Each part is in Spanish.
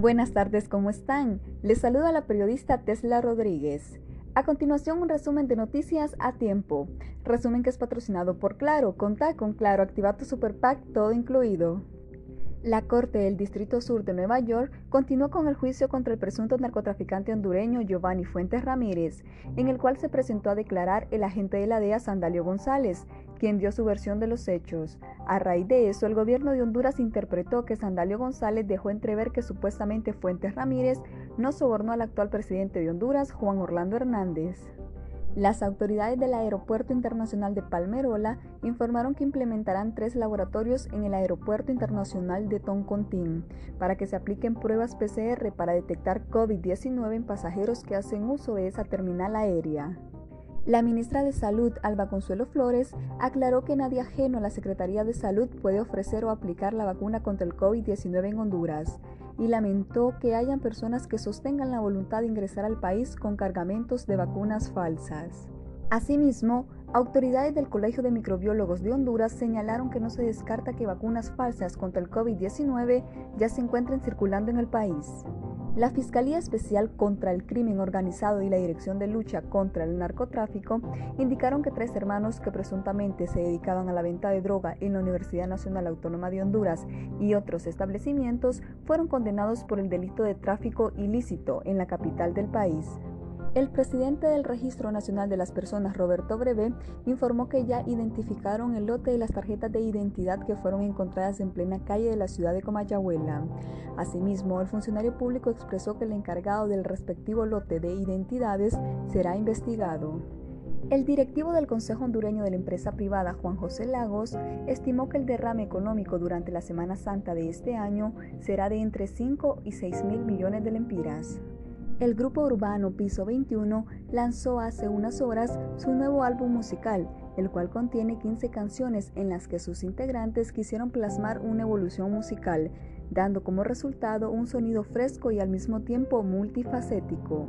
Buenas tardes, ¿cómo están? Les saluda la periodista Tesla Rodríguez. A continuación, un resumen de noticias a tiempo. Resumen que es patrocinado por Claro. Contá con Claro, activa tu Super Pack, todo incluido. La Corte del Distrito Sur de Nueva York continuó con el juicio contra el presunto narcotraficante hondureño Giovanni Fuentes Ramírez, en el cual se presentó a declarar el agente de la DEA Sandalio González, quien dio su versión de los hechos. A raíz de eso, el gobierno de Honduras interpretó que Sandalio González dejó entrever que supuestamente Fuentes Ramírez no sobornó al actual presidente de Honduras, Juan Orlando Hernández. Las autoridades del Aeropuerto Internacional de Palmerola informaron que implementarán tres laboratorios en el Aeropuerto Internacional de Toncontín para que se apliquen pruebas PCR para detectar COVID-19 en pasajeros que hacen uso de esa terminal aérea. La ministra de Salud, Alba Consuelo Flores, aclaró que nadie ajeno a la Secretaría de Salud puede ofrecer o aplicar la vacuna contra el COVID-19 en Honduras y lamentó que hayan personas que sostengan la voluntad de ingresar al país con cargamentos de vacunas falsas. Asimismo, autoridades del Colegio de Microbiólogos de Honduras señalaron que no se descarta que vacunas falsas contra el COVID-19 ya se encuentren circulando en el país. La Fiscalía Especial contra el Crimen Organizado y la Dirección de Lucha contra el Narcotráfico indicaron que tres hermanos que presuntamente se dedicaban a la venta de droga en la Universidad Nacional Autónoma de Honduras y otros establecimientos fueron condenados por el delito de tráfico ilícito en la capital del país. El presidente del Registro Nacional de las Personas, Roberto Breve, informó que ya identificaron el lote de las tarjetas de identidad que fueron encontradas en plena calle de la ciudad de Comayagüela. Asimismo, el funcionario público expresó que el encargado del respectivo lote de identidades será investigado. El directivo del Consejo Hondureño de la empresa privada, Juan José Lagos, estimó que el derrame económico durante la Semana Santa de este año será de entre 5 y 6 mil millones de lempiras. El grupo urbano Piso 21 lanzó hace unas horas su nuevo álbum musical, el cual contiene 15 canciones en las que sus integrantes quisieron plasmar una evolución musical, dando como resultado un sonido fresco y al mismo tiempo multifacético.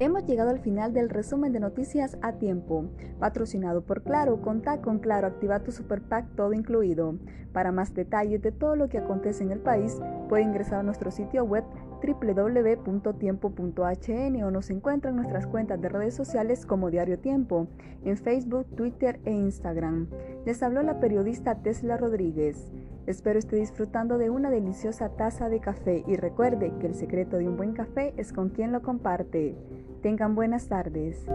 Hemos llegado al final del resumen de noticias a tiempo, patrocinado por Claro. Contá con Claro, activa tu Super Pack todo incluido. Para más detalles de todo lo que acontece en el país, puede ingresar a nuestro sitio web www.tiempo.hn o nos encuentra en nuestras cuentas de redes sociales como Diario Tiempo, en Facebook, Twitter e Instagram. Les habló la periodista Tesla Rodríguez. Espero esté disfrutando de una deliciosa taza de café y recuerde que el secreto de un buen café es con quien lo comparte. Tengan buenas tardes.